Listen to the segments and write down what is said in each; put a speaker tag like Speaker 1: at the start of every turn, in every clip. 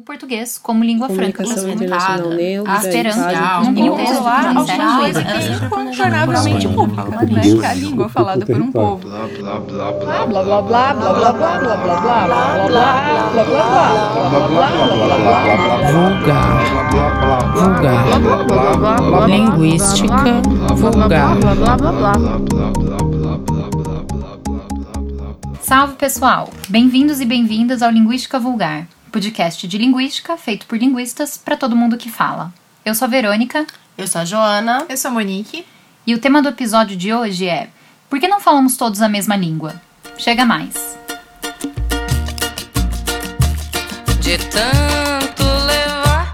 Speaker 1: o português como língua franca.
Speaker 2: Neutra,
Speaker 1: esperança, de
Speaker 3: alguma
Speaker 1: Ministério
Speaker 3: coisa que é
Speaker 1: Educação.
Speaker 3: incontornavelmente pública, né? É a língua falada por um povo.
Speaker 4: blá blá blá blá blá blá blá blá blá blá blá blá
Speaker 5: Vulgar. Vulgar. Linguística vulgar.
Speaker 1: Salve pessoal! Bem-vindos e bem-vindas ao Linguística Vulgar, podcast de linguística feito por linguistas para todo mundo que fala. Eu sou a Verônica
Speaker 3: Eu sou a Joana.
Speaker 6: Eu sou a Monique.
Speaker 1: e o tema do episódio de hoje é Por que não falamos todos a mesma língua? Chega mais!
Speaker 5: De tanto levar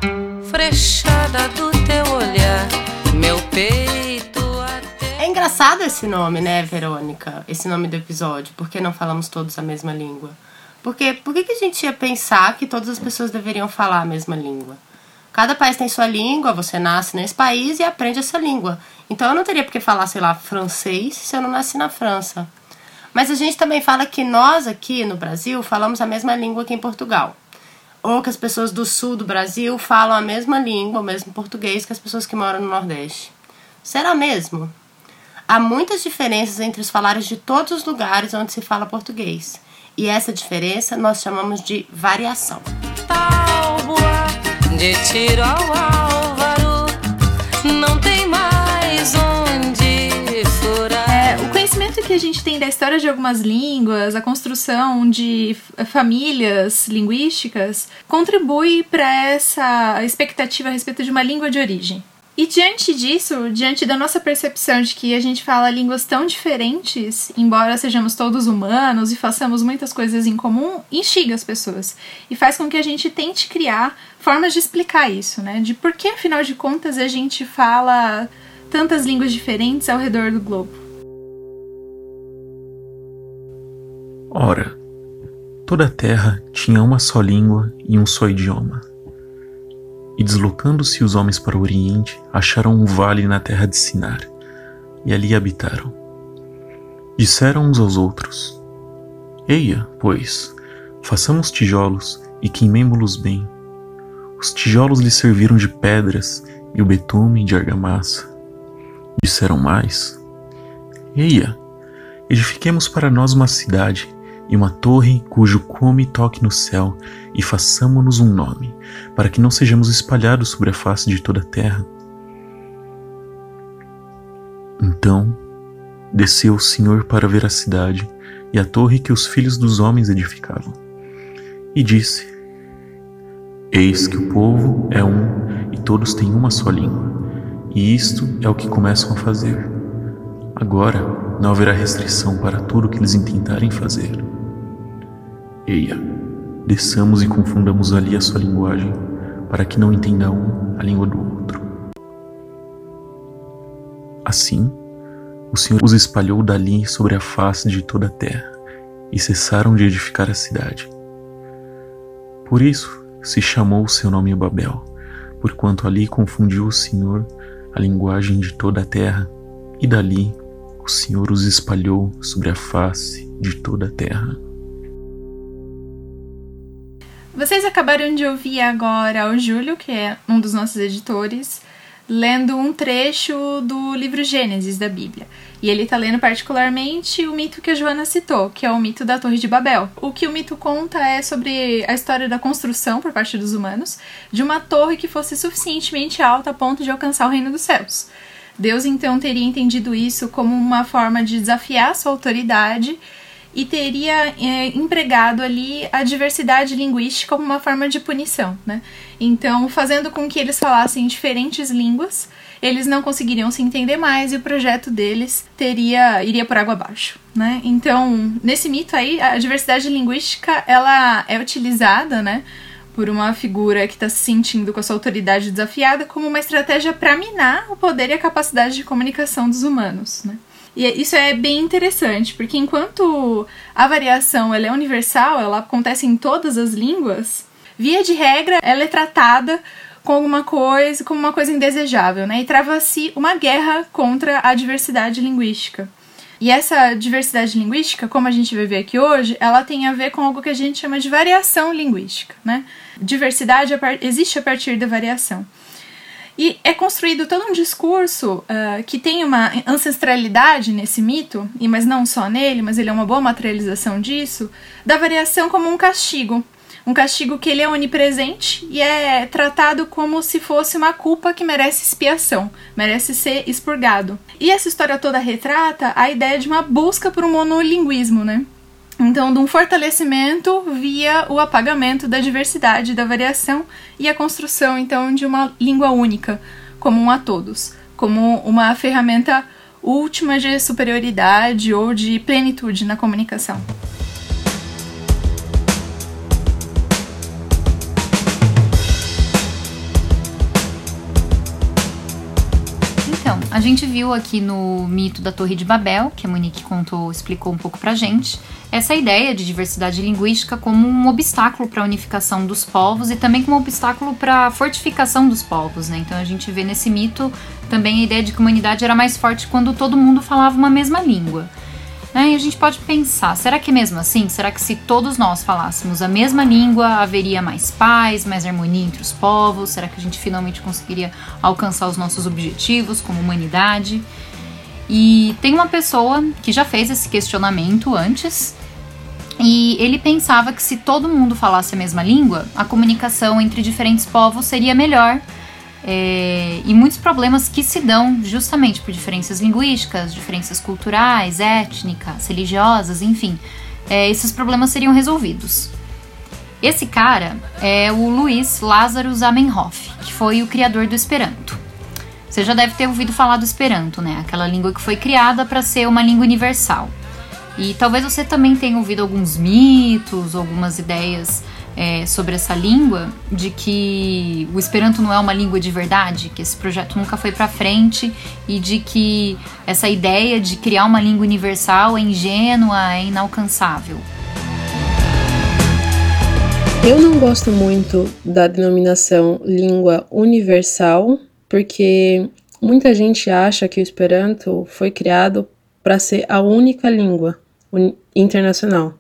Speaker 5: frechada do teu olhar, meu peito até.
Speaker 3: É engraçado esse nome, né, Verônica? Esse nome do episódio. Por que não falamos todos a mesma língua? Porque por que, que a gente ia pensar que todas as pessoas deveriam falar a mesma língua? Cada país tem sua língua, você nasce nesse país e aprende essa língua. Então eu não teria por que falar, sei lá, francês se eu não nasci na França. Mas a gente também fala que nós aqui no Brasil falamos a mesma língua que em Portugal. Ou que as pessoas do sul do Brasil falam a mesma língua, o mesmo português que as pessoas que moram no Nordeste. Será mesmo? Há muitas diferenças entre os falares de todos os lugares onde se fala português. E essa diferença nós chamamos de variação.
Speaker 5: De tiro ao álvaro, não tem mais onde furar.
Speaker 6: É, o conhecimento que a gente tem da história de algumas línguas, a construção de famílias linguísticas, contribui para essa expectativa a respeito de uma língua de origem. E diante disso, diante da nossa percepção de que a gente fala línguas tão diferentes, embora sejamos todos humanos e façamos muitas coisas em comum, instiga as pessoas e faz com que a gente tente criar formas de explicar isso, né? De por que, afinal de contas, a gente fala tantas línguas diferentes ao redor do globo.
Speaker 7: Ora, toda a terra tinha uma só língua e um só idioma. E deslocando-se os homens para o oriente, acharam um vale na terra de Sinar, e ali habitaram. Disseram uns aos outros: Eia, pois, façamos tijolos e queimemo-los bem. Os tijolos lhes serviram de pedras e o betume de argamassa. Disseram mais: Eia, edifiquemos para nós uma cidade e uma torre cujo cume toque no céu, e façamo-nos um nome, para que não sejamos espalhados sobre a face de toda a terra. Então desceu o Senhor para ver a cidade e a torre que os filhos dos homens edificavam. E disse: Eis que o povo é um e todos têm uma só língua, e isto é o que começam a fazer. Agora não haverá restrição para tudo o que eles intentarem fazer. Eia, desçamos e confundamos ali a sua linguagem, para que não entenda um a língua do outro. Assim, o Senhor os espalhou dali sobre a face de toda a terra, e cessaram de edificar a cidade. Por isso se chamou o seu nome Babel, porquanto ali confundiu o Senhor a linguagem de toda a terra, e dali o Senhor os espalhou sobre a face de toda a terra.
Speaker 6: Vocês acabaram de ouvir agora o Júlio, que é um dos nossos editores, lendo um trecho do livro Gênesis da Bíblia. E ele está lendo particularmente o mito que a Joana citou, que é o mito da Torre de Babel. O que o mito conta é sobre a história da construção por parte dos humanos de uma torre que fosse suficientemente alta a ponto de alcançar o reino dos céus. Deus então teria entendido isso como uma forma de desafiar sua autoridade e teria é, empregado ali a diversidade linguística como uma forma de punição, né? Então, fazendo com que eles falassem diferentes línguas, eles não conseguiriam se entender mais e o projeto deles teria iria por água abaixo, né? Então, nesse mito aí, a diversidade linguística ela é utilizada, né? Por uma figura que está se sentindo com a sua autoridade desafiada como uma estratégia para minar o poder e a capacidade de comunicação dos humanos, né? E isso é bem interessante, porque enquanto a variação ela é universal, ela acontece em todas as línguas, via de regra, ela é tratada com alguma coisa, como uma coisa indesejável, né? E trava-se uma guerra contra a diversidade linguística. E essa diversidade linguística, como a gente vai ver aqui hoje, ela tem a ver com algo que a gente chama de variação linguística, né? Diversidade existe a partir da variação. E é construído todo um discurso uh, que tem uma ancestralidade nesse mito, e mas não só nele, mas ele é uma boa materialização disso, da variação como um castigo. Um castigo que ele é onipresente e é tratado como se fosse uma culpa que merece expiação, merece ser expurgado. E essa história toda retrata a ideia de uma busca por um monolinguismo, né? Então, de um fortalecimento via o apagamento da diversidade, da variação e a construção, então, de uma língua única, comum a todos, como uma ferramenta última de superioridade ou de plenitude na comunicação.
Speaker 1: A gente viu aqui no mito da Torre de Babel, que a Monique contou, explicou um pouco pra gente, essa ideia de diversidade linguística como um obstáculo para a unificação dos povos e também como um obstáculo para a fortificação dos povos, né? Então a gente vê nesse mito também a ideia de que a humanidade era mais forte quando todo mundo falava uma mesma língua. Né? E a gente pode pensar, será que é mesmo assim? Será que se todos nós falássemos a mesma língua, haveria mais paz, mais harmonia entre os povos? Será que a gente finalmente conseguiria alcançar os nossos objetivos como humanidade? E tem uma pessoa que já fez esse questionamento antes, e ele pensava que se todo mundo falasse a mesma língua, a comunicação entre diferentes povos seria melhor é, e muitos problemas que se dão justamente por diferenças linguísticas, diferenças culturais, étnicas, religiosas, enfim, é, esses problemas seriam resolvidos. Esse cara é o Luiz Lázaro Zamenhof, que foi o criador do Esperanto. Você já deve ter ouvido falar do Esperanto, né? Aquela língua que foi criada para ser uma língua universal. E talvez você também tenha ouvido alguns mitos, algumas ideias é, sobre essa língua, de que o Esperanto não é uma língua de verdade, que esse projeto nunca foi para frente e de que essa ideia de criar uma língua universal é ingênua, é inalcançável.
Speaker 2: Eu não gosto muito da denominação língua universal, porque muita gente acha que o Esperanto foi criado para ser a única língua internacional.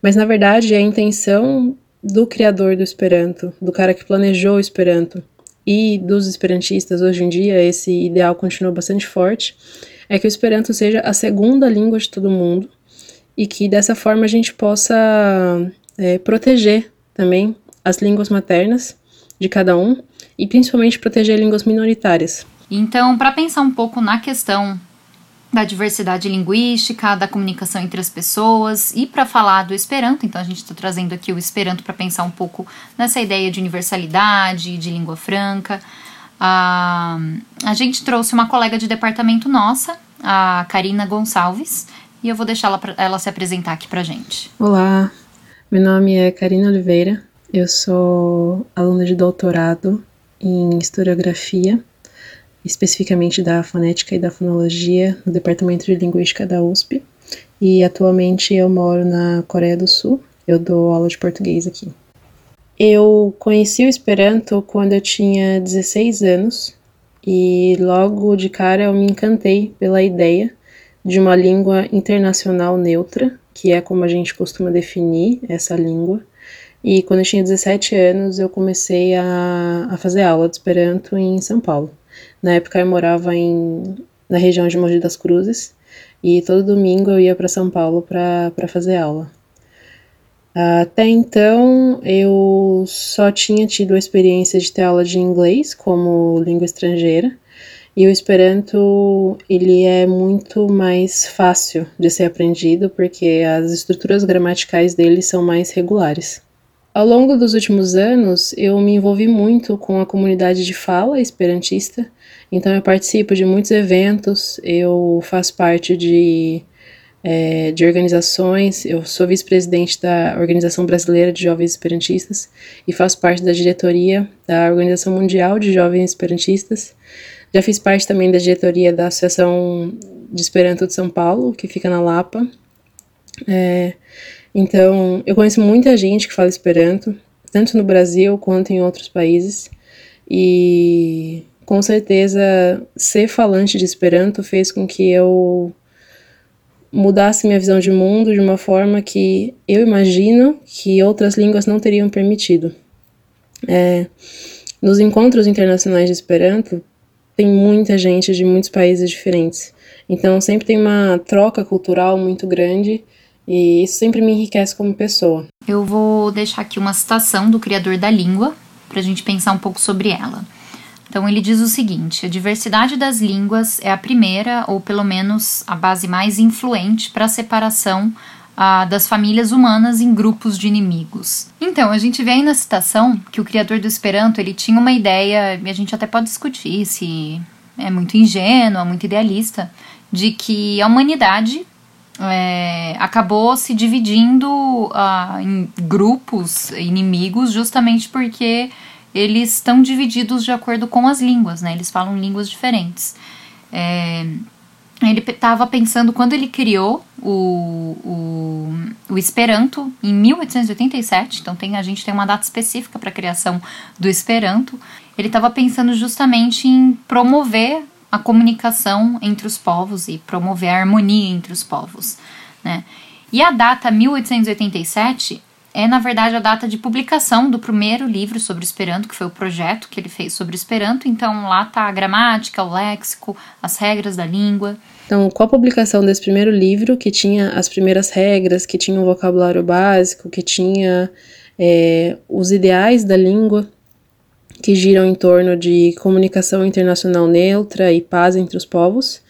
Speaker 2: Mas na verdade a intenção do criador do Esperanto, do cara que planejou o Esperanto e dos esperantistas hoje em dia, esse ideal continua bastante forte, é que o Esperanto seja a segunda língua de todo mundo e que dessa forma a gente possa é, proteger também as línguas maternas de cada um e principalmente proteger línguas minoritárias.
Speaker 1: Então, para pensar um pouco na questão da diversidade linguística, da comunicação entre as pessoas e para falar do Esperanto. Então a gente está trazendo aqui o Esperanto para pensar um pouco nessa ideia de universalidade, de língua franca. Ah, a gente trouxe uma colega de departamento nossa, a Karina Gonçalves, e eu vou deixar ela, ela se apresentar aqui para gente.
Speaker 2: Olá, meu nome é Karina Oliveira, eu sou aluna de doutorado em historiografia especificamente da fonética e da fonologia no Departamento de Linguística da USP. E atualmente eu moro na Coreia do Sul. Eu dou aula de português aqui. Eu conheci o Esperanto quando eu tinha 16 anos e logo de cara eu me encantei pela ideia de uma língua internacional neutra, que é como a gente costuma definir essa língua. E quando eu tinha 17 anos eu comecei a, a fazer aula de Esperanto em São Paulo. Na época eu morava em, na região de Mogi das Cruzes e todo domingo eu ia para São Paulo para fazer aula. Até então eu só tinha tido a experiência de ter aula de inglês como língua estrangeira e o Esperanto ele é muito mais fácil de ser aprendido porque as estruturas gramaticais dele são mais regulares. Ao longo dos últimos anos, eu me envolvi muito com a comunidade de fala esperantista, então eu participo de muitos eventos, eu faço parte de, é, de organizações, eu sou vice-presidente da Organização Brasileira de Jovens Esperantistas e faço parte da diretoria da Organização Mundial de Jovens Esperantistas. Já fiz parte também da diretoria da Associação de Esperanto de São Paulo, que fica na Lapa. É, então, eu conheço muita gente que fala Esperanto, tanto no Brasil quanto em outros países, e com certeza ser falante de Esperanto fez com que eu mudasse minha visão de mundo de uma forma que eu imagino que outras línguas não teriam permitido. É, nos encontros internacionais de Esperanto, tem muita gente de muitos países diferentes. Então sempre tem uma troca cultural muito grande e isso sempre me enriquece como pessoa.
Speaker 1: Eu vou deixar aqui uma citação do criador da língua para a gente pensar um pouco sobre ela. Então ele diz o seguinte: a diversidade das línguas é a primeira, ou pelo menos a base mais influente para a separação ah, das famílias humanas em grupos de inimigos. Então a gente vê aí na citação que o criador do Esperanto ele tinha uma ideia, e a gente até pode discutir se é muito ingênua, muito idealista, de que a humanidade é, acabou se dividindo uh, em grupos inimigos justamente porque eles estão divididos de acordo com as línguas, né? Eles falam línguas diferentes. É, ele estava pensando quando ele criou o, o, o, Esperanto em 1887, então tem, a gente tem uma data específica para a criação do Esperanto. Ele estava pensando justamente em promover a comunicação entre os povos e promover a harmonia entre os povos, né? E a data 1887 é, na verdade, a data de publicação do primeiro livro sobre Esperanto, que foi o projeto que ele fez sobre Esperanto. Então, lá tá a gramática, o léxico, as regras da língua.
Speaker 2: Então, com a publicação desse primeiro livro, que tinha as primeiras regras, que tinha um vocabulário básico, que tinha é, os ideais da língua, que giram em torno de comunicação internacional neutra e paz entre os povos,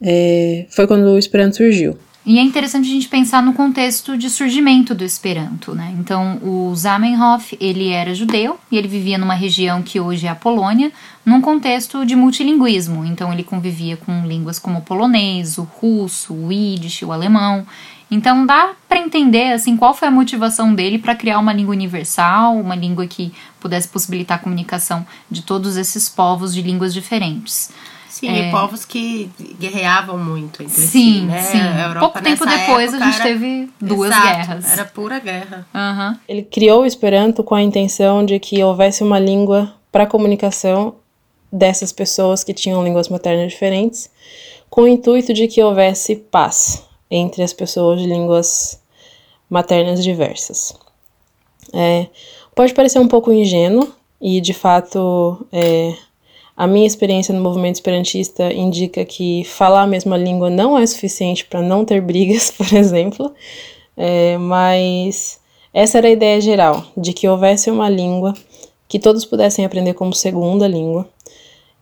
Speaker 2: é, foi quando o Esperanto surgiu.
Speaker 1: E é interessante a gente pensar no contexto de surgimento do Esperanto, né? Então, o Zamenhof, ele era judeu e ele vivia numa região que hoje é a Polônia, num contexto de multilinguismo. Então, ele convivia com línguas como o polonês, o russo, o yiddish, o alemão. Então, dá para entender assim qual foi a motivação dele para criar uma língua universal, uma língua que pudesse possibilitar a comunicação de todos esses povos de línguas diferentes.
Speaker 3: Sim, é... e povos que guerreavam muito entre
Speaker 1: sim,
Speaker 3: si, né?
Speaker 1: Sim, Pouco tempo depois a gente
Speaker 3: era...
Speaker 1: teve duas
Speaker 3: Exato,
Speaker 1: guerras.
Speaker 3: Era pura guerra.
Speaker 1: Uhum.
Speaker 2: Ele criou o Esperanto com a intenção de que houvesse uma língua para comunicação dessas pessoas que tinham línguas maternas diferentes, com o intuito de que houvesse paz entre as pessoas de línguas maternas diversas. É, pode parecer um pouco ingênuo, e de fato é, a minha experiência no movimento esperantista indica que falar a mesma língua não é suficiente para não ter brigas, por exemplo, é, mas essa era a ideia geral, de que houvesse uma língua que todos pudessem aprender como segunda língua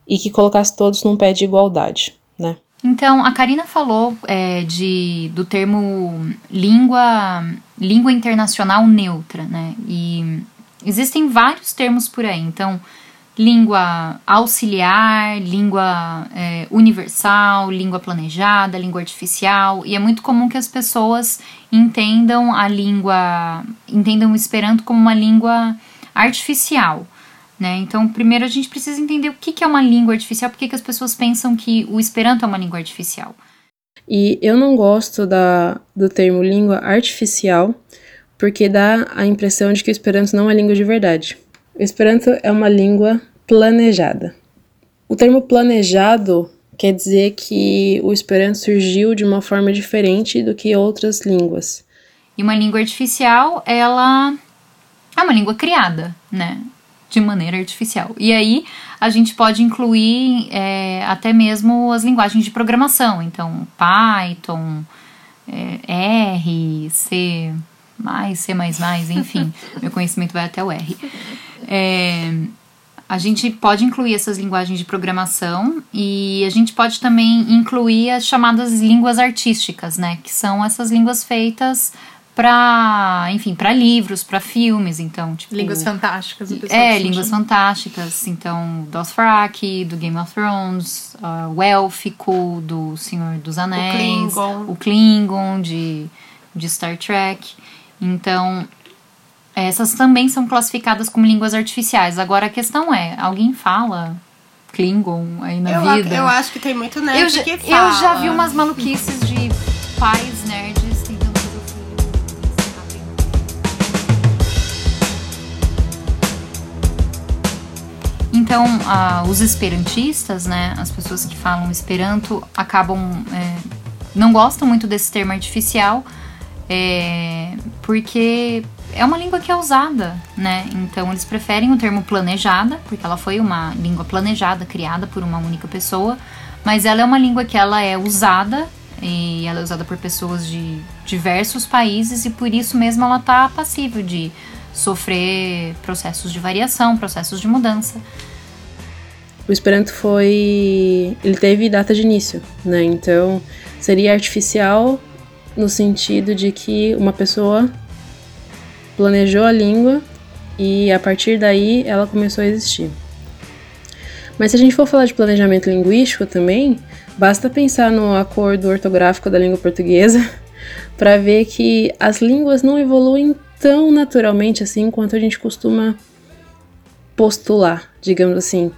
Speaker 2: e que colocasse todos num pé de igualdade, né?
Speaker 1: Então, a Karina falou é, de, do termo língua, língua internacional neutra, né? E existem vários termos por aí. Então, língua auxiliar, língua é, universal, língua planejada, língua artificial, e é muito comum que as pessoas entendam a língua, entendam o Esperanto como uma língua artificial. Né? Então, primeiro a gente precisa entender o que é uma língua artificial, porque que as pessoas pensam que o Esperanto é uma língua artificial.
Speaker 2: E eu não gosto da, do termo língua artificial, porque dá a impressão de que o Esperanto não é língua de verdade. O Esperanto é uma língua planejada. O termo planejado quer dizer que o Esperanto surgiu de uma forma diferente do que outras línguas.
Speaker 1: E uma língua artificial, ela é uma língua criada, né? De maneira artificial. E aí a gente pode incluir é, até mesmo as linguagens de programação. Então, Python, é, R, C, mais, C, enfim, meu conhecimento vai até o R. É, a gente pode incluir essas linguagens de programação e a gente pode também incluir as chamadas línguas artísticas, né? Que são essas línguas feitas para, enfim, para livros, para filmes, então, tipo,
Speaker 6: línguas fantásticas.
Speaker 1: É, línguas fantásticas, então, Dothraki, do Game of Thrones, uh, o Élfico, do Senhor dos Anéis,
Speaker 3: o Klingon,
Speaker 1: o Klingon de, de Star Trek. Então, essas também são classificadas como línguas artificiais. Agora a questão é, alguém fala Klingon aí na
Speaker 3: eu,
Speaker 1: vida?
Speaker 3: Eu acho que tem muito nerd
Speaker 1: eu já,
Speaker 3: que fala.
Speaker 1: Eu já vi umas maluquices de pais nerds Então, uh, os esperantistas, né, as pessoas que falam esperanto, acabam é, não gostam muito desse termo artificial, é, porque é uma língua que é usada, né? Então eles preferem o termo planejada, porque ela foi uma língua planejada, criada por uma única pessoa, mas ela é uma língua que ela é usada e ela é usada por pessoas de diversos países e por isso mesmo ela está passível de sofrer processos de variação, processos de mudança.
Speaker 2: O Esperanto foi. Ele teve data de início, né? Então seria artificial no sentido de que uma pessoa planejou a língua e a partir daí ela começou a existir. Mas se a gente for falar de planejamento linguístico também, basta pensar no acordo ortográfico da língua portuguesa para ver que as línguas não evoluem tão naturalmente assim quanto a gente costuma postular, digamos assim.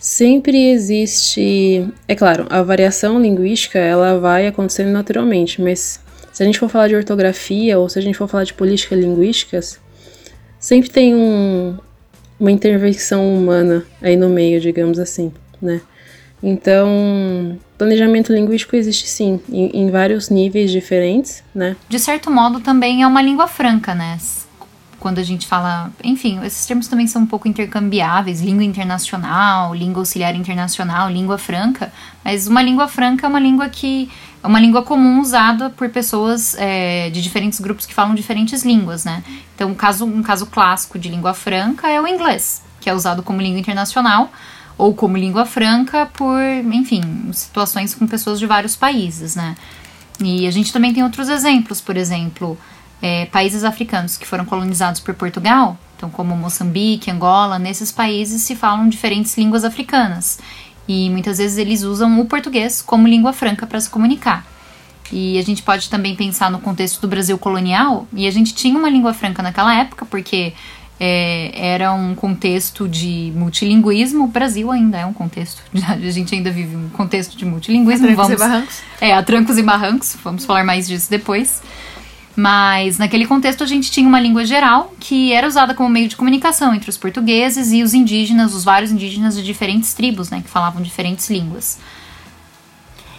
Speaker 2: Sempre existe, é claro, a variação linguística ela vai acontecendo naturalmente, mas se a gente for falar de ortografia ou se a gente for falar de política linguísticas, sempre tem um, uma intervenção humana aí no meio, digamos assim, né? Então, planejamento linguístico existe sim, em, em, vários níveis diferentes, né?
Speaker 1: De certo modo, também é uma língua franca, né? Quando a gente fala. Enfim, esses termos também são um pouco intercambiáveis: língua internacional, língua auxiliar internacional, língua franca. Mas uma língua franca é uma língua que é uma língua comum usada por pessoas é, de diferentes grupos que falam diferentes línguas, né? Então, um caso, um caso clássico de língua franca é o inglês, que é usado como língua internacional ou como língua franca por, enfim, situações com pessoas de vários países, né? E a gente também tem outros exemplos, por exemplo, é, países africanos que foram colonizados por Portugal, então como Moçambique, Angola, nesses países se falam diferentes línguas africanas. E muitas vezes eles usam o português como língua franca para se comunicar. E a gente pode também pensar no contexto do Brasil colonial, e a gente tinha uma língua franca naquela época, porque é, era um contexto de multilinguismo. O Brasil ainda é um contexto, a gente ainda vive um contexto de multilinguismo.
Speaker 6: A trancos vamos, e barrancos.
Speaker 1: É, a trancos e barrancos, vamos falar mais disso depois. Mas naquele contexto a gente tinha uma língua geral que era usada como meio de comunicação entre os portugueses e os indígenas, os vários indígenas de diferentes tribos, né, que falavam diferentes línguas.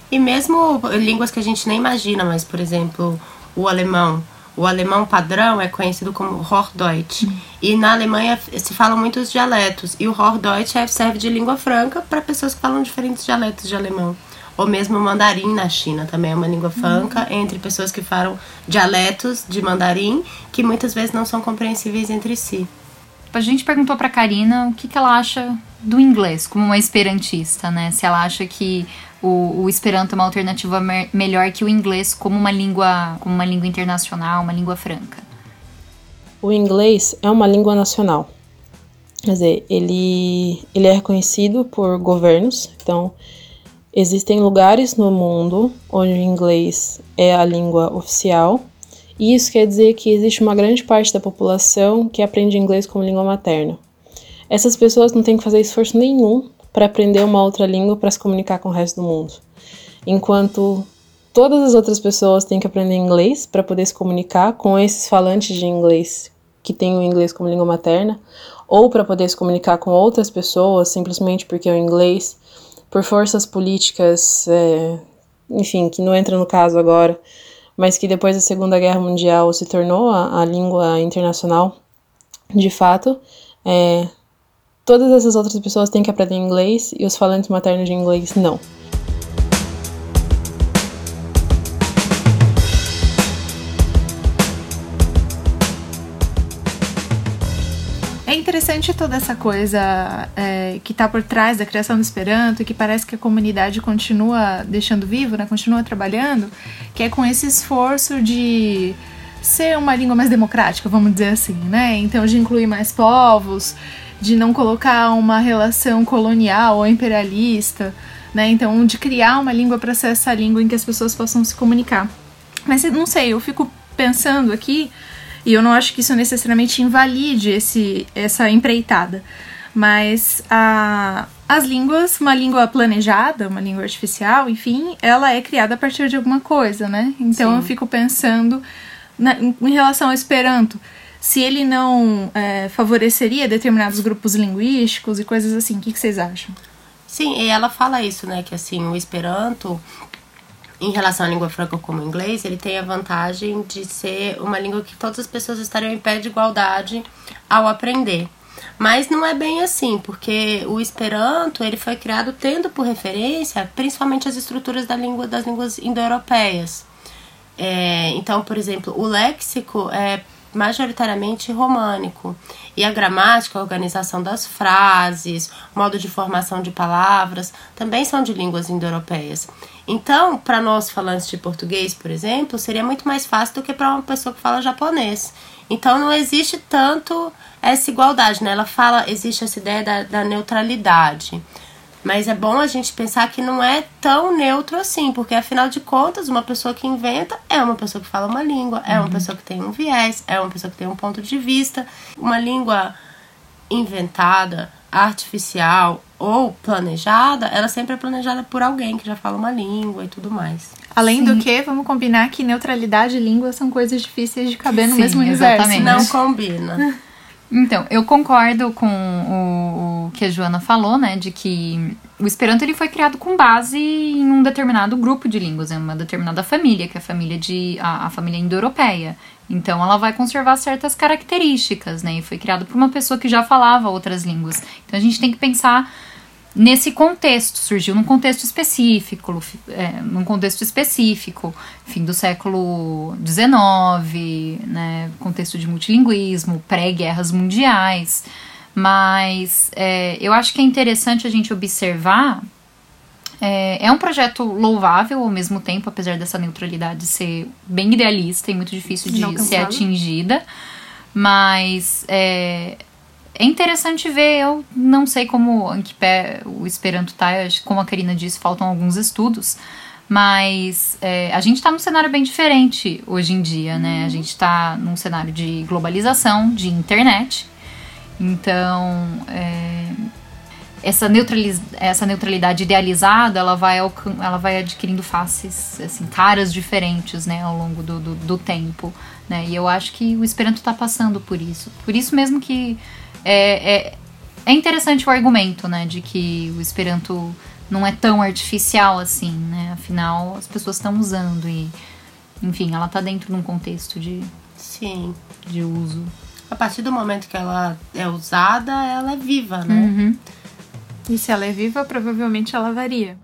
Speaker 3: E mesmo línguas que a gente nem imagina, mas por exemplo, o alemão. O alemão padrão é conhecido como Hochdeutsch. Hum. E na Alemanha se falam muitos dialetos. E o Hochdeutsch é, serve de língua franca para pessoas que falam diferentes dialetos de alemão ou mesmo o mandarim na China também é uma língua franca uhum. entre pessoas que falam dialetos de mandarim que muitas vezes não são compreensíveis entre si.
Speaker 1: A gente perguntou para Karina o que, que ela acha do inglês como uma esperantista, né? Se ela acha que o, o Esperanto é uma alternativa me melhor que o inglês como uma língua, como uma língua internacional, uma língua franca.
Speaker 2: O inglês é uma língua nacional. Quer dizer, ele, ele é reconhecido por governos, então Existem lugares no mundo onde o inglês é a língua oficial, e isso quer dizer que existe uma grande parte da população que aprende inglês como língua materna. Essas pessoas não têm que fazer esforço nenhum para aprender uma outra língua para se comunicar com o resto do mundo. Enquanto todas as outras pessoas têm que aprender inglês para poder se comunicar com esses falantes de inglês que têm o inglês como língua materna, ou para poder se comunicar com outras pessoas simplesmente porque o inglês por forças políticas, é, enfim, que não entra no caso agora, mas que depois da Segunda Guerra Mundial se tornou a, a língua internacional, de fato, é, todas essas outras pessoas têm que aprender inglês e os falantes maternos de inglês não.
Speaker 6: Interessante toda essa coisa é, que está por trás da criação do Esperanto, que parece que a comunidade continua deixando vivo, né, continua trabalhando, que é com esse esforço de ser uma língua mais democrática, vamos dizer assim, né? Então, de incluir mais povos, de não colocar uma relação colonial ou imperialista, né? Então, de criar uma língua para ser essa língua em que as pessoas possam se comunicar. Mas não sei, eu fico pensando aqui e eu não acho que isso necessariamente invalide esse, essa empreitada. Mas a, as línguas, uma língua planejada, uma língua artificial, enfim, ela é criada a partir de alguma coisa, né? Então Sim. eu fico pensando na, em relação ao Esperanto, se ele não é, favoreceria determinados grupos linguísticos e coisas assim. O que, que vocês acham?
Speaker 3: Sim, e ela fala isso, né? Que assim, o Esperanto em relação à língua franca como o inglês, ele tem a vantagem de ser uma língua que todas as pessoas estariam em pé de igualdade ao aprender. Mas não é bem assim, porque o Esperanto ele foi criado tendo por referência principalmente as estruturas da língua das línguas indo-europeias. É, então, por exemplo, o léxico é majoritariamente românico. E a gramática, a organização das frases, modo de formação de palavras, também são de línguas indo-europeias. Então, para nós falantes de português, por exemplo, seria muito mais fácil do que para uma pessoa que fala japonês. Então, não existe tanto essa igualdade, né? Ela fala, existe essa ideia da, da neutralidade. Mas é bom a gente pensar que não é tão neutro assim, porque afinal de contas, uma pessoa que inventa é uma pessoa que fala uma língua, é uma uhum. pessoa que tem um viés, é uma pessoa que tem um ponto de vista. Uma língua inventada, artificial ou planejada, ela sempre é planejada por alguém que já fala uma língua e tudo mais.
Speaker 6: Além Sim. do que, vamos combinar que neutralidade e língua são coisas difíceis de caber no Sim, mesmo universo.
Speaker 3: Exatamente. Não combina.
Speaker 1: Então, eu concordo com o, o, que a Joana falou, né, de que o Esperanto ele foi criado com base em um determinado grupo de línguas, em uma determinada família, que é a família de a, a família indo-europeia. Então, ela vai conservar certas características, né, e foi criado por uma pessoa que já falava outras línguas. Então, a gente tem que pensar nesse contexto, surgiu num contexto específico, é, num contexto específico, fim do século XIX, né, contexto de multilinguismo, pré-guerras mundiais, mas é, eu acho que é interessante a gente observar, é, é um projeto louvável ao mesmo tempo, apesar dessa neutralidade ser bem idealista e muito difícil de ser atingida, mas é, é interessante ver, eu não sei como em que pé o Esperanto tá, como a Karina disse, faltam alguns estudos, mas é, a gente está num cenário bem diferente hoje em dia, né? A uhum. gente está num cenário de globalização, de internet, então é, essa, neutraliz essa neutralidade idealizada, ela vai, ela vai adquirindo faces, assim, caras diferentes, né, ao longo do, do, do tempo, né? E eu acho que o Esperanto está passando por isso. Por isso mesmo que é, é, é interessante o argumento, né, de que o Esperanto não é tão artificial assim, né? Afinal, as pessoas estão usando e, enfim, ela está dentro de um contexto de,
Speaker 3: Sim.
Speaker 1: de uso.
Speaker 3: A partir do momento que ela é usada, ela é viva, né?
Speaker 6: Uhum. E se ela é viva, provavelmente ela varia.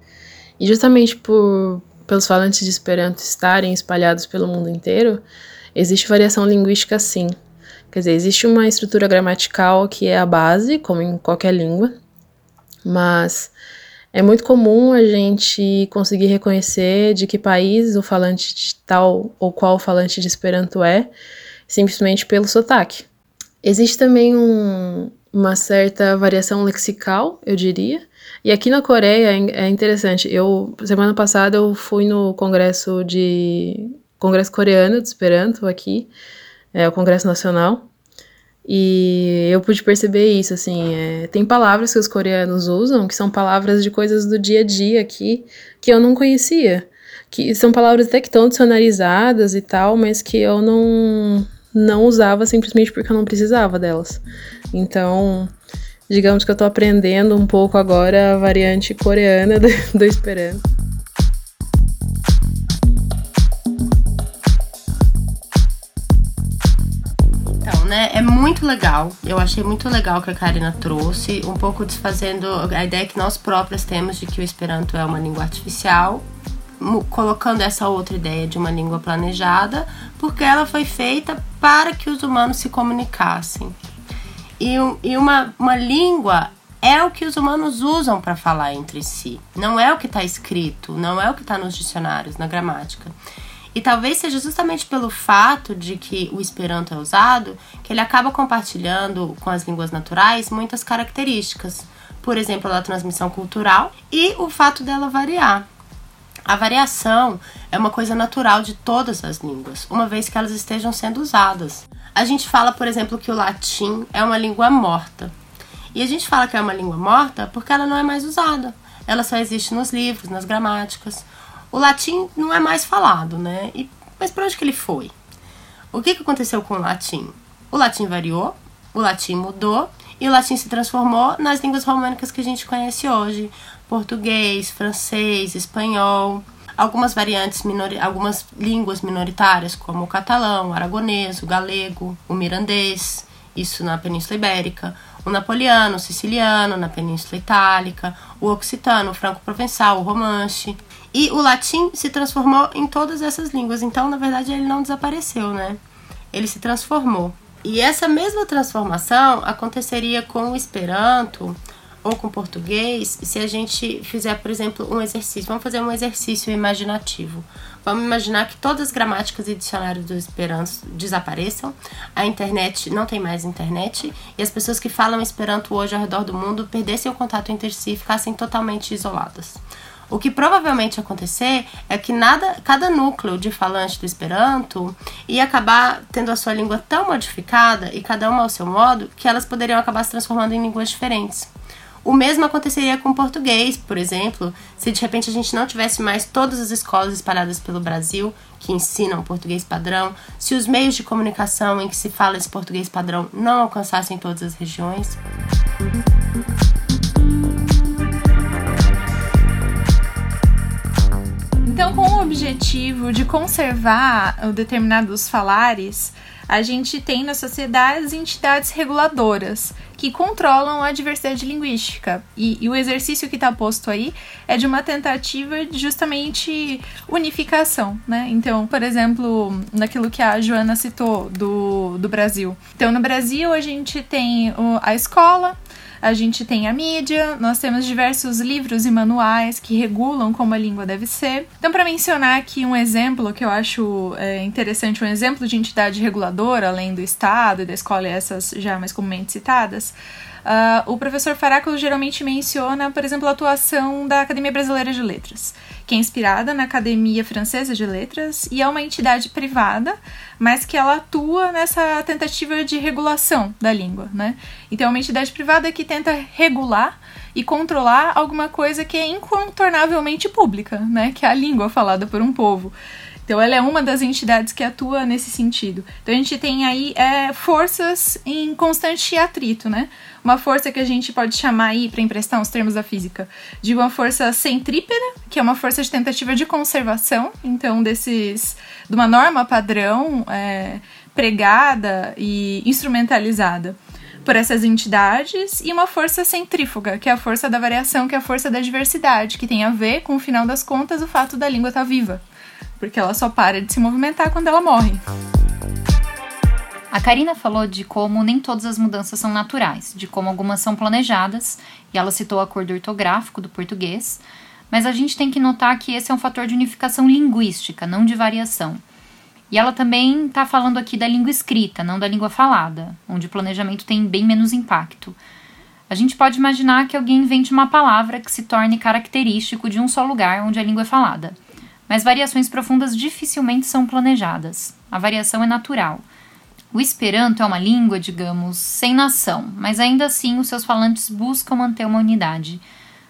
Speaker 2: E justamente por pelos falantes de Esperanto estarem espalhados pelo mundo inteiro, existe variação linguística sim. Quer dizer, existe uma estrutura gramatical que é a base, como em qualquer língua, mas é muito comum a gente conseguir reconhecer de que país o falante de tal ou qual falante de Esperanto é, simplesmente pelo sotaque. Existe também um, uma certa variação lexical, eu diria. E aqui na Coreia é, é interessante. Eu semana passada eu fui no congresso de congresso coreano de Esperanto aqui é, o Congresso Nacional. E eu pude perceber isso, assim, é, tem palavras que os coreanos usam que são palavras de coisas do dia a dia aqui que eu não conhecia. Que são palavras até que estão dicionarizadas e tal, mas que eu não, não usava simplesmente porque eu não precisava delas. Então, digamos que eu tô aprendendo um pouco agora a variante coreana do, do Esperanto.
Speaker 3: Né? É muito legal. Eu achei muito legal que a Karina trouxe, um pouco desfazendo a ideia que nós próprios temos de que o Esperanto é uma língua artificial, colocando essa outra ideia de uma língua planejada, porque ela foi feita para que os humanos se comunicassem. E, e uma, uma língua é o que os humanos usam para falar entre si. Não é o que está escrito, não é o que está nos dicionários, na gramática. E talvez seja justamente pelo fato de que o Esperanto é usado que ele acaba compartilhando com as línguas naturais muitas características. Por exemplo, a transmissão cultural e o fato dela variar. A variação é uma coisa natural de todas as línguas, uma vez que elas estejam sendo usadas. A gente fala, por exemplo, que o latim é uma língua morta. E a gente fala que é uma língua morta porque ela não é mais usada. Ela só existe nos livros, nas gramáticas. O latim não é mais falado, né? E, mas para onde que ele foi? O que, que aconteceu com o latim? O latim variou, o latim mudou e o latim se transformou nas línguas românicas que a gente conhece hoje: português, francês, espanhol. algumas variantes, minori algumas línguas minoritárias, como o catalão, o aragonês, o galego, o mirandês, isso na Península Ibérica, o napoliano, o siciliano na Península Itálica, o occitano, o franco-provençal, o romanche. E o latim se transformou em todas essas línguas, então na verdade ele não desapareceu, né? Ele se transformou. E essa mesma transformação aconteceria com o Esperanto ou com o português se a gente fizer, por exemplo, um exercício. Vamos fazer um exercício imaginativo. Vamos imaginar que todas as gramáticas e dicionários do Esperanto desapareçam, a internet não tem mais internet e as pessoas que falam Esperanto hoje ao redor do mundo perdessem o contato entre si e ficassem totalmente isoladas. O que provavelmente acontecer é que nada, cada núcleo de falante do Esperanto ia acabar tendo a sua língua tão modificada e cada uma ao seu modo que elas poderiam acabar se transformando em línguas diferentes. O mesmo aconteceria com o português, por exemplo, se de repente a gente não tivesse mais todas as escolas espalhadas pelo Brasil que ensinam português padrão, se os meios de comunicação em que se fala esse português padrão não alcançassem todas as regiões.
Speaker 6: Objetivo de conservar determinados falares, a gente tem na sociedade entidades reguladoras que controlam a diversidade linguística. E, e o exercício que está posto aí é de uma tentativa de justamente unificação, né? Então, por exemplo, naquilo que a Joana citou do, do Brasil. Então, no Brasil, a gente tem a escola, a gente tem a mídia, nós temos diversos livros e manuais que regulam como a língua deve ser. Então, para mencionar aqui um exemplo que eu acho é, interessante, um exemplo de entidade reguladora, além do Estado e da escola, essas já mais comumente citadas, Uh, o professor Faráculo geralmente menciona, por exemplo, a atuação da Academia Brasileira de Letras, que é inspirada na Academia Francesa de Letras e é uma entidade privada, mas que ela atua nessa tentativa de regulação da língua, né? Então é uma entidade privada que tenta regular e controlar alguma coisa que é incontornavelmente pública, né? Que é a língua falada por um povo. Então, ela é uma das entidades que atua nesse sentido. Então, a gente tem aí é, forças em constante atrito, né? Uma força que a gente pode chamar aí, para emprestar os termos da física, de uma força centrípeta, que é uma força de tentativa de conservação, então, desses. de uma norma padrão é, pregada e instrumentalizada por essas entidades e uma força centrífuga, que é a força da variação, que é a força da diversidade, que tem a ver com, no final das contas, o fato da língua estar tá viva porque ela só para de se movimentar quando ela morre.
Speaker 1: A Karina falou de como nem todas as mudanças são naturais, de como algumas são planejadas, e ela citou o acordo ortográfico do português, mas a gente tem que notar que esse é um fator de unificação linguística, não de variação. E ela também está falando aqui da língua escrita, não da língua falada, onde o planejamento tem bem menos impacto. A gente pode imaginar que alguém invente uma palavra que se torne característico de um só lugar onde a língua é falada. Mas variações profundas dificilmente são planejadas. A variação é natural. O Esperanto é uma língua, digamos, sem nação, mas ainda assim os seus falantes buscam manter uma unidade.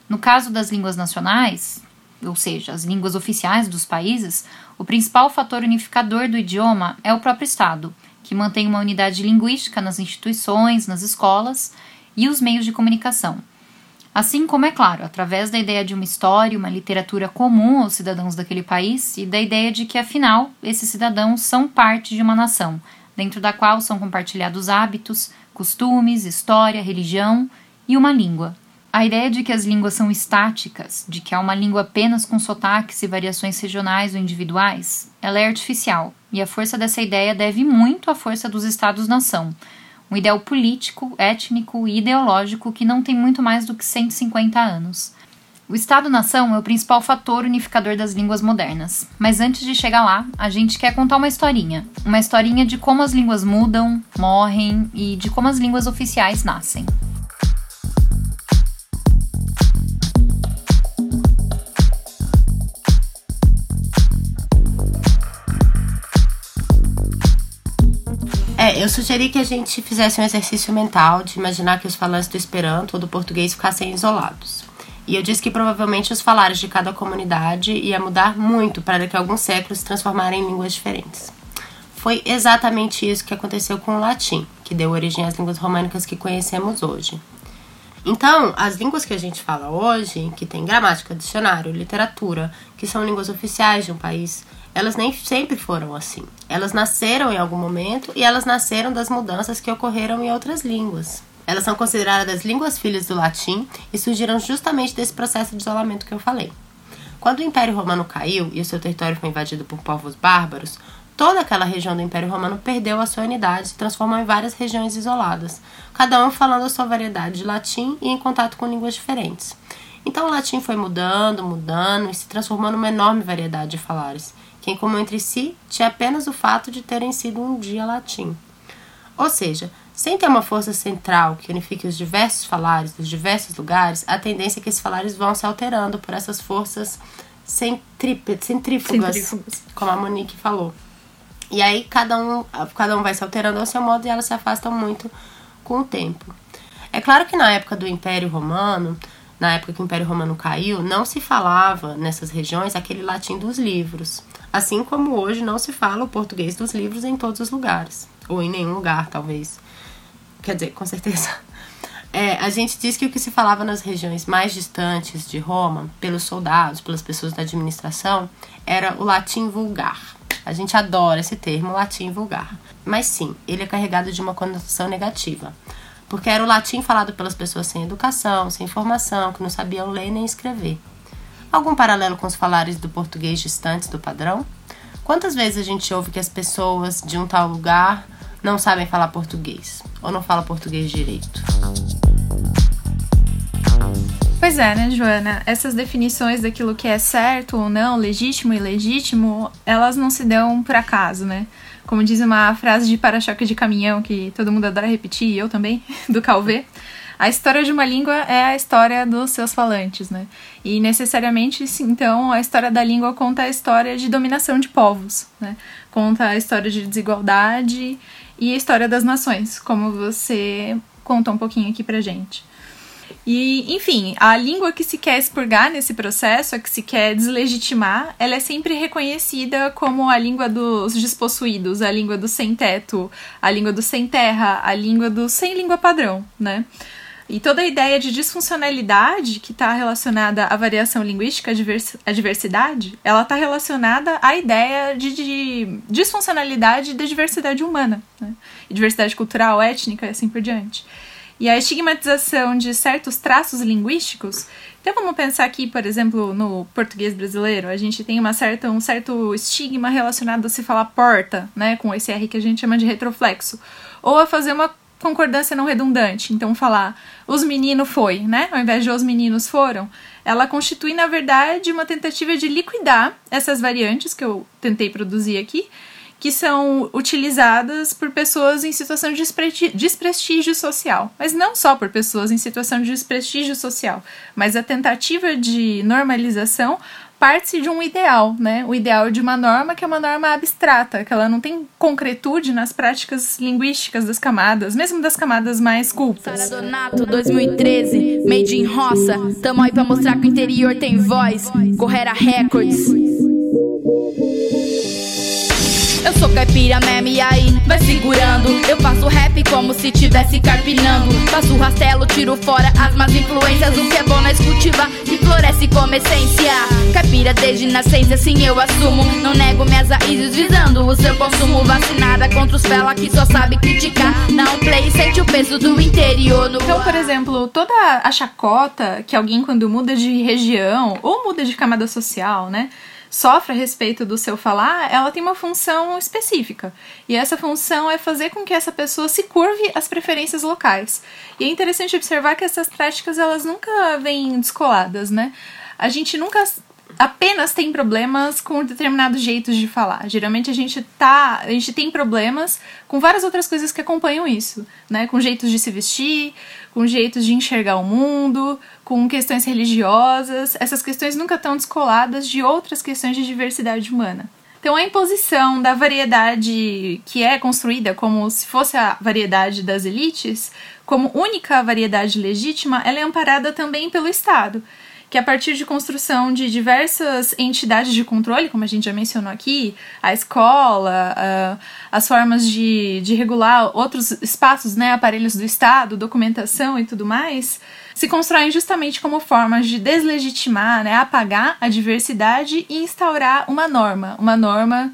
Speaker 1: No caso das línguas nacionais, ou seja, as línguas oficiais dos países, o principal fator unificador do idioma é o próprio Estado, que mantém uma unidade linguística nas instituições, nas escolas e os meios de comunicação. Assim como, é claro, através da ideia de uma história, uma literatura comum aos cidadãos daquele país e da ideia de que, afinal, esses cidadãos são parte de uma nação, dentro da qual são compartilhados hábitos, costumes, história, religião e uma língua. A ideia de que as línguas são estáticas, de que há uma língua apenas com sotaques e variações regionais ou individuais, ela é artificial, e a força dessa ideia deve muito à força dos Estados-nação, um ideal político, étnico e ideológico que não tem muito mais do que 150 anos. O Estado-nação é o principal fator unificador das línguas modernas. Mas antes de chegar lá, a gente quer contar uma historinha. Uma historinha de como as línguas mudam, morrem e de como as línguas oficiais nascem.
Speaker 3: Eu sugeri que a gente fizesse um exercício mental de imaginar que os falantes do Esperanto ou do português ficassem isolados. E eu disse que provavelmente os falares de cada comunidade ia mudar muito para daqui a alguns séculos se transformarem em línguas diferentes. Foi exatamente isso que aconteceu com o latim, que deu origem às línguas românicas que conhecemos hoje. Então, as línguas que a gente fala hoje, que tem gramática, dicionário, literatura, que são línguas oficiais de um país, elas nem sempre foram assim. Elas nasceram em algum momento e elas nasceram das mudanças que ocorreram em outras línguas. Elas são consideradas línguas filhas do latim e surgiram justamente desse processo de isolamento que eu falei. Quando o Império Romano caiu e o seu território foi invadido por povos bárbaros, toda aquela região do Império Romano perdeu a sua unidade e se transformou em várias regiões isoladas, cada um falando a sua variedade de latim e em contato com línguas diferentes. Então o latim foi mudando, mudando e se transformou numa enorme variedade de falares, que em comum entre si tinha apenas o fato de terem sido um dia latim. Ou seja, sem ter uma força central que unifique os diversos falares dos diversos lugares, a tendência é que esses falares vão se alterando por essas forças centrípetas, centrífugas,
Speaker 6: Centrífugas.
Speaker 3: como a Monique falou. E aí cada um, cada um vai se alterando ao seu modo e elas se afastam muito com o tempo. É claro que na época do Império Romano, na época que o Império Romano caiu, não se falava nessas regiões aquele latim dos livros. Assim como hoje não se fala o português dos livros em todos os lugares. Ou em nenhum lugar, talvez. Quer dizer, com certeza. É, a gente diz que o que se falava nas regiões mais distantes de Roma, pelos soldados, pelas pessoas da administração, era o latim vulgar. A gente adora esse termo, latim vulgar. Mas sim, ele é carregado de uma conotação negativa. Porque era o latim falado pelas pessoas sem educação, sem formação, que não sabiam ler nem escrever. Algum paralelo com os falares do português distantes do padrão? Quantas vezes a gente ouve que as pessoas de um tal lugar não sabem falar português? Ou não falam português direito?
Speaker 6: Pois é, né, Joana? Essas definições daquilo que é certo ou não, legítimo e ilegítimo, elas não se dão por acaso, né? Como diz uma frase de para-choque de caminhão que todo mundo adora repetir, e eu também, do Calvé. A história de uma língua é a história dos seus falantes, né? E necessariamente, então, a história da língua conta a história de dominação de povos, né? Conta a história de desigualdade e a história das nações, como você conta um pouquinho aqui pra gente. E, enfim, a língua que se quer expurgar nesse processo, a que se quer deslegitimar, ela é sempre reconhecida como a língua dos despossuídos, a língua do sem teto, a língua do sem terra, a língua do sem língua padrão, né? E toda a ideia de disfuncionalidade que está relacionada à variação linguística, à divers- à diversidade, ela está relacionada à ideia de, de disfuncionalidade da diversidade humana, né? Diversidade cultural, étnica e assim por diante. E a estigmatização de certos traços linguísticos. Então vamos pensar aqui, por exemplo, no português brasileiro, a gente tem uma certa, um certo estigma relacionado a se falar porta, né, com esse R que a gente chama de retroflexo, ou a fazer uma concordância não redundante. Então falar os meninos foi, né, ao invés de os meninos foram, ela constitui na verdade uma tentativa de liquidar essas variantes que eu tentei produzir aqui que são utilizadas por pessoas em situação de desprestígio social. Mas não só por pessoas em situação de desprestígio social, mas a tentativa de normalização parte de um ideal, né? O ideal de uma norma que é uma norma abstrata, que ela não tem concretude nas práticas linguísticas das camadas, mesmo das camadas mais cultas.
Speaker 8: Sara Donato 2013, Made in Roça. Tamo aí pra mostrar que o interior tem voz. Correra Records. Eu sou caipira meme aí vai segurando. Eu faço rap como se tivesse carpinando. Faço rastelo, tiro fora as más influências. O que é bom nós cultiva e floresce como essência. Caipira desde nascença, sim eu assumo. Não nego minhas raízes visando o seu consumo. Vacinada contra os fela que só sabe criticar. Não play, sente o peso do interior no
Speaker 6: Então, por exemplo, toda a chacota que alguém quando muda de região ou muda de camada social, né, sofre a respeito do seu falar, ela tem uma função específica. E essa função é fazer com que essa pessoa se curve às preferências locais. E é interessante observar que essas práticas elas nunca vêm descoladas, né? A gente nunca apenas tem problemas com determinados jeitos de falar. Geralmente a gente tá, a gente tem problemas com várias outras coisas que acompanham isso, né? Com jeitos de se vestir, com jeitos de enxergar o mundo, com questões religiosas. Essas questões nunca estão descoladas de outras questões de diversidade humana. Então a imposição da variedade que é construída como se fosse a variedade das elites, como única variedade legítima, ela é amparada também pelo Estado que a partir de construção de diversas entidades de controle, como a gente já mencionou aqui, a escola, as formas de, de regular outros espaços, né, aparelhos do Estado, documentação e tudo mais, se constroem justamente como formas de deslegitimar, né, apagar a diversidade e instaurar uma norma, uma norma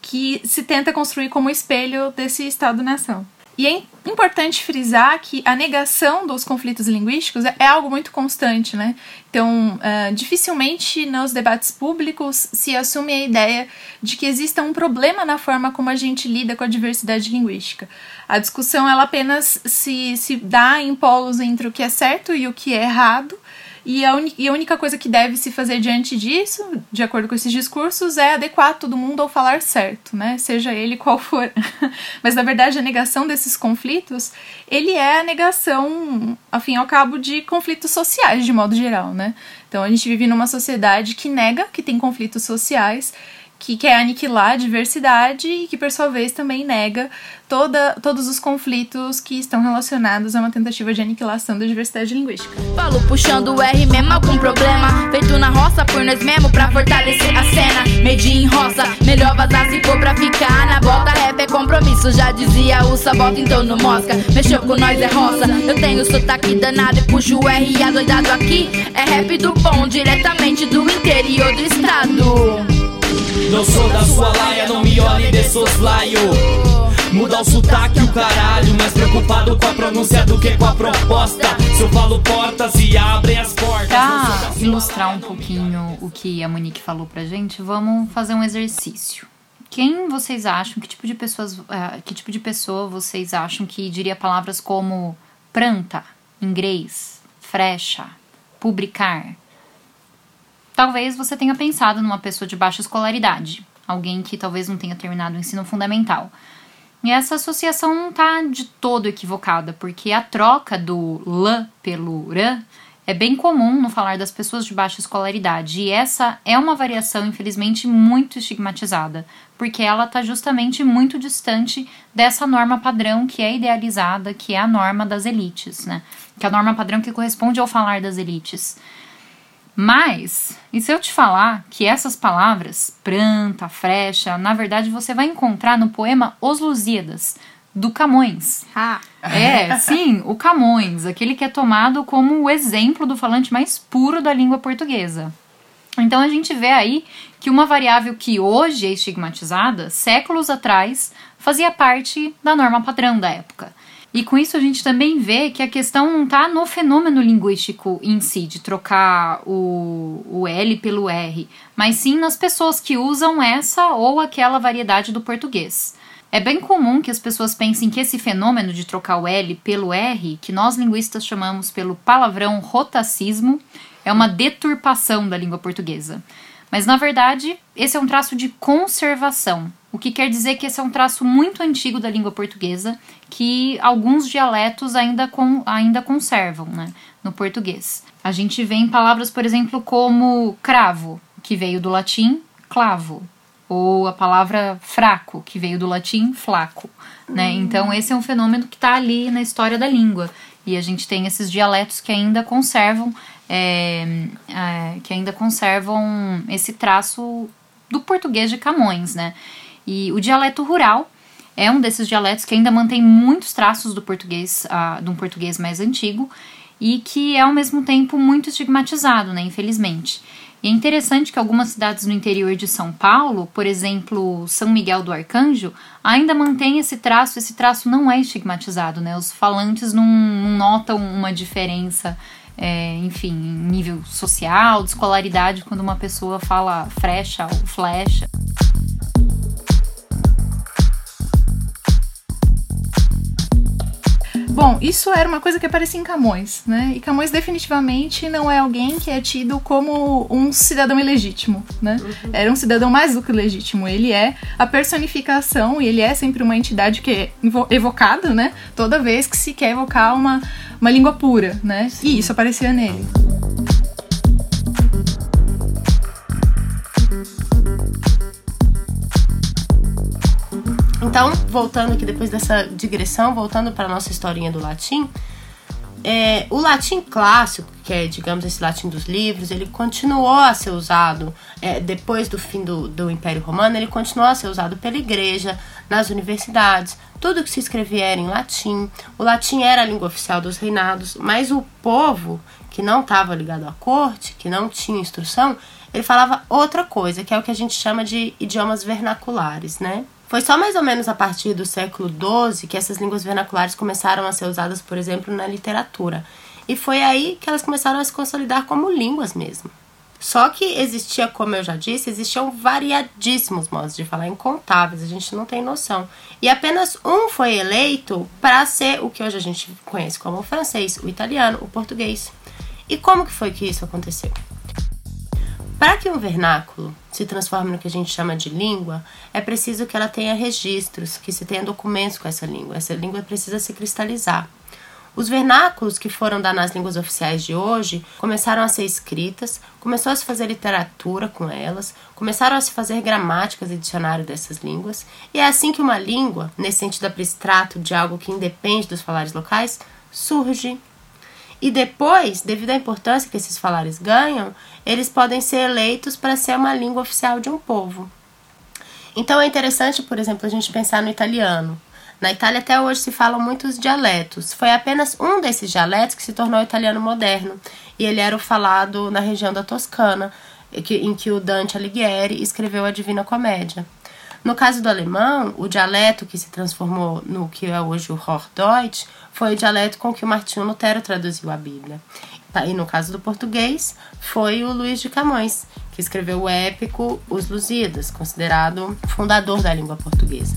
Speaker 6: que se tenta construir como espelho desse Estado-nação. E é importante frisar que a negação dos conflitos linguísticos é algo muito constante, né? Então, uh, dificilmente nos debates públicos se assume a ideia de que exista um problema na forma como a gente lida com a diversidade linguística. A discussão ela apenas se, se dá em polos entre o que é certo e o que é errado, e a, e a única coisa que deve se fazer diante disso, de acordo com esses discursos, é adequar todo mundo ao falar certo, né? Seja ele qual for. Mas na verdade a negação desses conflitos, ele é a negação, ao fim e ao cabo, de conflitos sociais de modo geral, né? Então a gente vive numa sociedade que nega que tem conflitos sociais que quer aniquilar a diversidade e que, por sua vez, também nega toda, todos os conflitos que estão relacionados a uma tentativa de aniquilação da diversidade linguística.
Speaker 8: Falo puxando o R mesmo algum problema. Feito na roça por nós mesmo pra fortalecer a cena. Em roça, melhor vazar se for pra ficar Na bota. Rap é compromisso, já dizia o sabota então no mosca. Mexeu com nós é roça, eu tenho sotaque danado E puxo o R adoidado aqui. É rap do bom, diretamente do interior do estado
Speaker 9: não sou da sua laia, não me olhe de soslaio Muda o sotaque, o caralho Mais preocupado com a pronúncia do que com a proposta. Se eu falo portas e abrem as portas.
Speaker 1: Pra ilustrar um pouquinho o que a Monique falou pra gente, vamos fazer um exercício. Quem vocês acham, que tipo de pessoas, uh, que tipo de pessoa vocês acham que diria palavras como pranta, inglês, frecha, publicar, Talvez você tenha pensado numa pessoa de baixa escolaridade, alguém que talvez não tenha terminado o ensino fundamental. E essa associação não está de todo equivocada, porque a troca do l pelo r é bem comum no falar das pessoas de baixa escolaridade, e essa é uma variação, infelizmente, muito estigmatizada, porque ela está justamente muito distante dessa norma padrão que é idealizada, que é a norma das elites, né? Que é a norma padrão que corresponde ao falar das elites. Mas, e se eu te falar que essas palavras, pranta, frecha, na verdade você vai encontrar no poema Os Lusíadas, do Camões.
Speaker 6: Ah.
Speaker 1: É, sim, o Camões, aquele que é tomado como o exemplo do falante mais puro da língua portuguesa. Então a gente vê aí que uma variável que hoje é estigmatizada, séculos atrás, fazia parte da norma padrão da época. E com isso a gente também vê que a questão não está no fenômeno linguístico em si, de trocar o, o L pelo R, mas sim nas pessoas que usam essa ou aquela variedade do português. É bem comum que as pessoas pensem que esse fenômeno de trocar o L pelo R, que nós linguistas chamamos pelo palavrão rotacismo, é uma deturpação da língua portuguesa. Mas na verdade, esse é um traço de conservação, o que quer dizer que esse é um traço muito antigo da língua portuguesa, que alguns dialetos ainda, com, ainda conservam né, no português. A gente vê em palavras, por exemplo, como cravo, que veio do latim clavo, ou a palavra fraco, que veio do latim flaco. Né? Uhum. Então, esse é um fenômeno que está ali na história da língua. E a gente tem esses dialetos que ainda conservam, é, é, que ainda conservam esse traço do português de Camões, né? E o dialeto rural é um desses dialetos que ainda mantém muitos traços do português, uh, de um português mais antigo, e que é ao mesmo tempo muito estigmatizado, né, infelizmente. E é interessante que algumas cidades no interior de São Paulo, por exemplo, São Miguel do Arcanjo, ainda mantém esse traço, esse traço não é estigmatizado, né? Os falantes não, não notam uma diferença, é, enfim, em nível social, de escolaridade, quando uma pessoa fala frecha ou flecha.
Speaker 6: Bom, isso era uma coisa que aparecia em Camões, né? E Camões definitivamente não é alguém que é tido como um cidadão ilegítimo, né? Uhum. Era um cidadão mais do que legítimo. Ele é a personificação e ele é sempre uma entidade que é evocada, né? Toda vez que se quer evocar uma, uma língua pura, né? Sim. E isso aparecia nele.
Speaker 3: Então, voltando aqui depois dessa digressão, voltando para nossa historinha do latim, É, o latim clássico, que é, digamos, esse latim dos livros, ele continuou a ser usado é, depois do fim do, do Império Romano, ele continuou a ser usado pela igreja, nas universidades. Tudo que se escrevia era em latim. O latim era a língua oficial dos reinados, mas o povo que não estava ligado à corte, que não tinha instrução, ele falava outra coisa, que é o que a gente chama de idiomas vernaculares, né? Foi só mais ou menos a partir do século XII que essas línguas vernaculares começaram a ser usadas, por exemplo, na literatura. E foi aí que elas começaram a se consolidar como línguas mesmo. Só que existia, como eu já disse, existiam variadíssimos modos de falar, incontáveis, a gente não tem noção. E apenas um foi eleito para ser o que hoje a gente conhece como o francês, o italiano, o português. E como que foi que isso aconteceu? Para que um vernáculo se transforme no que a gente chama de língua, é preciso que ela tenha registros, que se tenha documentos com essa língua. Essa língua precisa se cristalizar. Os vernáculos que foram dar nas línguas oficiais de hoje começaram a ser escritas, começou a se fazer literatura com elas, começaram a se fazer gramáticas e dicionário dessas línguas, e é assim que uma língua, nesse sentido abstrato de algo que independe dos falares locais, surge e depois, devido à importância que esses falares ganham, eles podem ser eleitos para ser uma língua oficial de um povo. Então é interessante, por exemplo, a gente pensar no italiano. Na Itália até hoje se falam muitos dialetos. Foi apenas um desses dialetos que se tornou o italiano moderno, e ele era o falado na região da Toscana, em que o Dante Alighieri escreveu a Divina Comédia. No caso do alemão, o dialeto que se transformou no que é hoje o Hochdeutsch foi o dialeto com que o Martinho Lutero traduziu a Bíblia. E no caso do português, foi o Luís de Camões, que escreveu o épico Os Lusíadas, considerado fundador da língua portuguesa.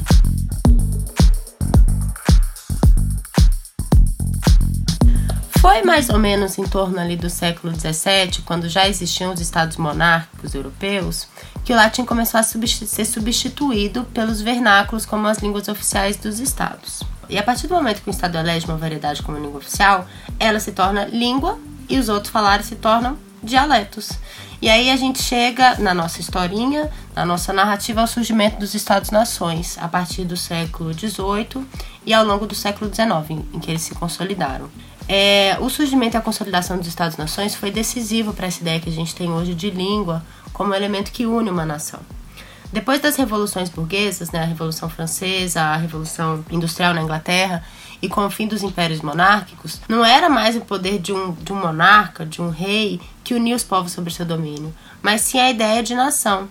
Speaker 3: Foi mais ou menos em torno ali do século XVII, quando já existiam os estados monárquicos europeus, que o latim começou a ser substituído pelos vernáculos como as línguas oficiais dos estados. E a partir do momento que o estado elege uma variedade como língua oficial, ela se torna língua e os outros falares se tornam dialetos. E aí a gente chega na nossa historinha, na nossa narrativa, ao surgimento dos Estados-nações, a partir do século XVIII e ao longo do século XIX, em que eles se consolidaram. É, o surgimento e a consolidação dos Estados-nações foi decisivo para essa ideia que a gente tem hoje de língua como elemento que une uma nação. Depois das revoluções burguesas, né, a Revolução Francesa, a Revolução Industrial na Inglaterra, e com o fim dos impérios monárquicos, não era mais o poder de um, de um monarca, de um rei, que unia os povos sobre seu domínio, mas sim a ideia de nação.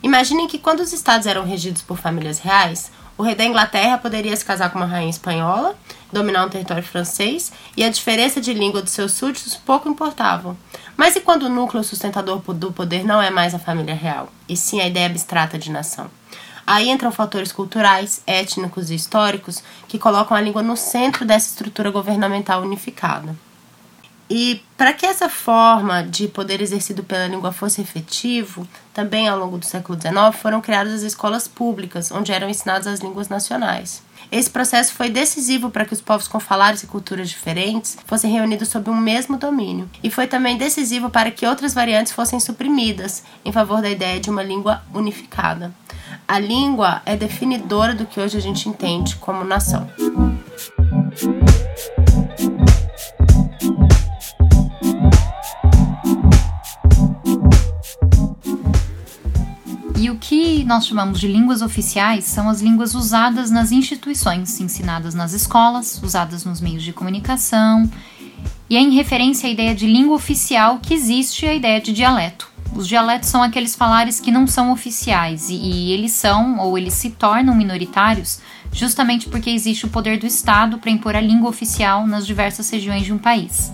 Speaker 3: Imaginem que quando os estados eram regidos por famílias reais, o rei da Inglaterra poderia se casar com uma rainha espanhola, dominar um território francês, e a diferença de língua dos seus súditos pouco importavam. Mas e quando o núcleo sustentador do poder não é mais a família real, e sim a ideia abstrata de nação? Aí entram fatores culturais, étnicos e históricos que colocam a língua no centro dessa estrutura governamental unificada. E para que essa forma de poder exercido pela língua fosse efetivo, também ao longo do século XIX foram criadas as escolas públicas, onde eram ensinadas as línguas nacionais. Esse processo foi decisivo para que os povos com falares e culturas diferentes fossem reunidos sob um mesmo domínio, e foi também decisivo para que outras variantes fossem suprimidas em favor da ideia de uma língua unificada. A língua é definidora do que hoje a gente entende como nação.
Speaker 1: Que nós chamamos de línguas oficiais são as línguas usadas nas instituições, ensinadas nas escolas, usadas nos meios de comunicação, e é em referência à ideia de língua oficial que existe a ideia de dialeto. Os dialetos são aqueles falares que não são oficiais e, e eles são ou eles se tornam minoritários justamente porque existe o poder do Estado para impor a língua oficial nas diversas regiões de um país.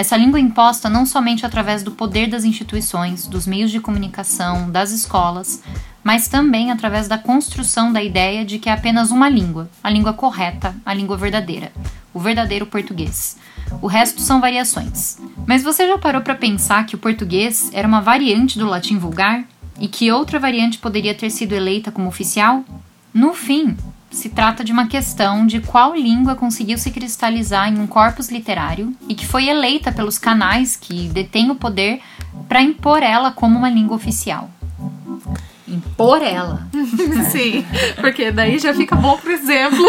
Speaker 1: Essa língua é imposta não somente através do poder das instituições, dos meios de comunicação, das escolas, mas também através da construção da ideia de que é apenas uma língua, a língua correta, a língua verdadeira, o verdadeiro português. O resto são variações. Mas você já parou para pensar que o português era uma variante do latim vulgar e que outra variante poderia ter sido eleita como oficial? No fim, se trata de uma questão de qual língua conseguiu se cristalizar em um corpus literário e que foi eleita pelos canais que detêm o poder para impor ela como uma língua oficial. Impor ela.
Speaker 6: Sim, porque daí já fica bom pro exemplo.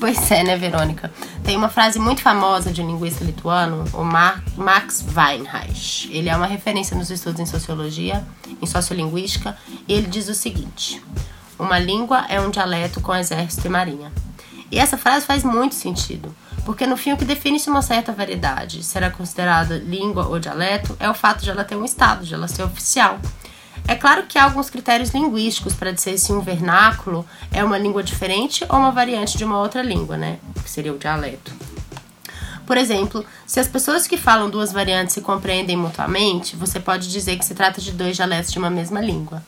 Speaker 3: Pois é, né, Verônica? Tem uma frase muito famosa de um linguista lituano, o Mar Max Weinreich. Ele é uma referência nos estudos em sociologia, em sociolinguística, e ele diz o seguinte: Uma língua é um dialeto com exército e marinha. E essa frase faz muito sentido, porque no fim o que define se uma certa variedade será considerada língua ou dialeto é o fato de ela ter um estado, de ela ser oficial. É claro que há alguns critérios linguísticos para dizer se um vernáculo é uma língua diferente ou uma variante de uma outra língua, né? Que seria o dialeto. Por exemplo, se as pessoas que falam duas variantes se compreendem mutuamente, você pode dizer que se trata de dois dialetos de uma mesma língua.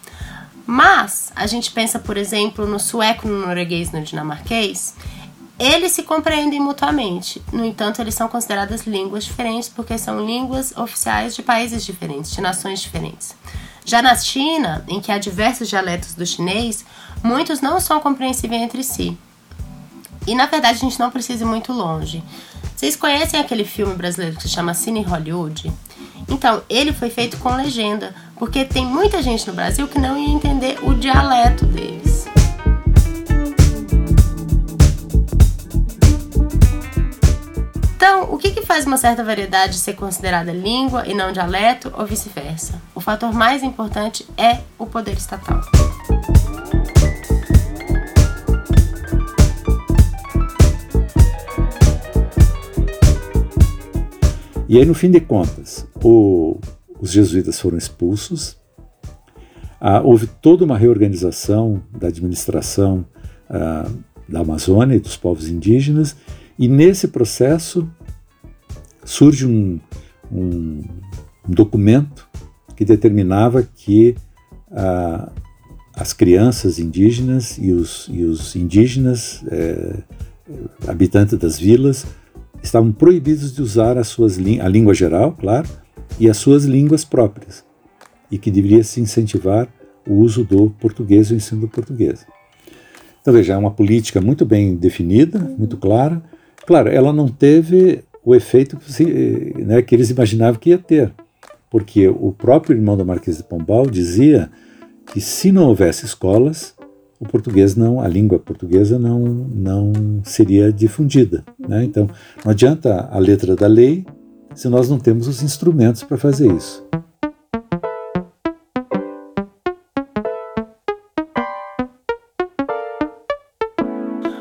Speaker 3: Mas a gente pensa, por exemplo, no sueco, no norueguês no dinamarquês, eles se compreendem mutuamente. No entanto, eles são consideradas línguas diferentes porque são línguas oficiais de países diferentes, de nações diferentes. Já na China, em que há diversos dialetos do chinês, muitos não são compreensíveis entre si. E na verdade a gente não precisa ir muito longe. Vocês conhecem aquele filme brasileiro que se chama Cine Hollywood? Então, ele foi feito com legenda, porque tem muita gente no Brasil que não ia entender o dialeto deles. Então, o que, que faz uma certa variedade ser considerada língua e não dialeto, ou vice-versa? O fator mais importante é o poder estatal.
Speaker 10: E aí, no fim de contas, o, os jesuítas foram expulsos, ah, houve toda uma reorganização da administração ah, da Amazônia e dos povos indígenas, e nesse processo surge um, um, um documento que determinava que ah, as crianças indígenas e os, e os indígenas eh, habitantes das vilas estavam proibidos de usar as suas a língua geral, claro, e as suas línguas próprias, e que deveria se incentivar o uso do português e o ensino do português. Então veja, é uma política muito bem definida, muito clara. Claro, ela não teve o efeito né, que eles imaginavam que ia ter, porque o próprio irmão da Marquesa de Pombal dizia que se não houvesse escolas, o português não, a língua portuguesa não, não seria difundida. Né? Então, não adianta a letra da lei se nós não temos os instrumentos para fazer isso.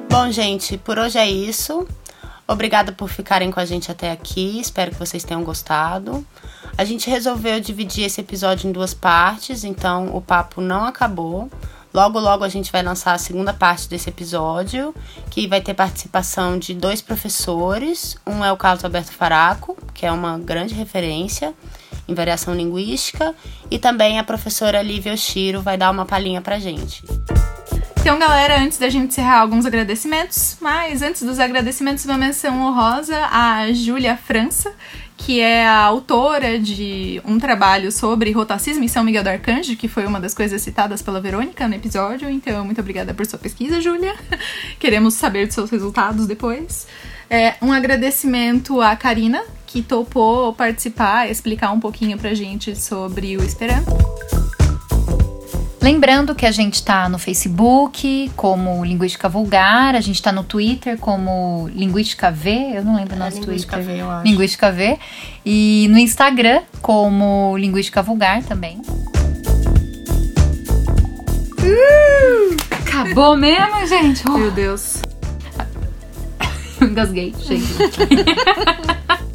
Speaker 3: Bom, gente, por hoje é isso. Obrigada por ficarem com a gente até aqui. Espero que vocês tenham gostado. A gente resolveu dividir esse episódio em duas partes, então o papo não acabou. Logo, logo a gente vai lançar a segunda parte desse episódio, que vai ter participação de dois professores. Um é o Carlos Alberto Faraco, que é uma grande referência em variação linguística, e também a professora Lívia Oshiro vai dar uma palhinha pra gente.
Speaker 6: Então, galera, antes da gente encerrar alguns agradecimentos, mas antes dos agradecimentos, uma menção honrosa à Júlia França, que é a autora de um trabalho sobre rotacismo em São Miguel do Arcanjo, que foi uma das coisas citadas pela Verônica no episódio. Então, muito obrigada por sua pesquisa, Júlia. Queremos saber dos seus resultados depois. É, um agradecimento à Karina, que topou participar, explicar um pouquinho pra gente sobre o Esperanto.
Speaker 1: Lembrando que a gente está no Facebook como Linguística Vulgar, a gente está no Twitter como Linguística V, eu não lembro o
Speaker 3: É,
Speaker 1: nosso
Speaker 3: Linguística
Speaker 1: Twitter.
Speaker 3: V, eu acho.
Speaker 1: Linguística V. E no Instagram como Linguística Vulgar também. Acabou mesmo, gente?
Speaker 6: Meu Deus.
Speaker 1: Engasguei, chega.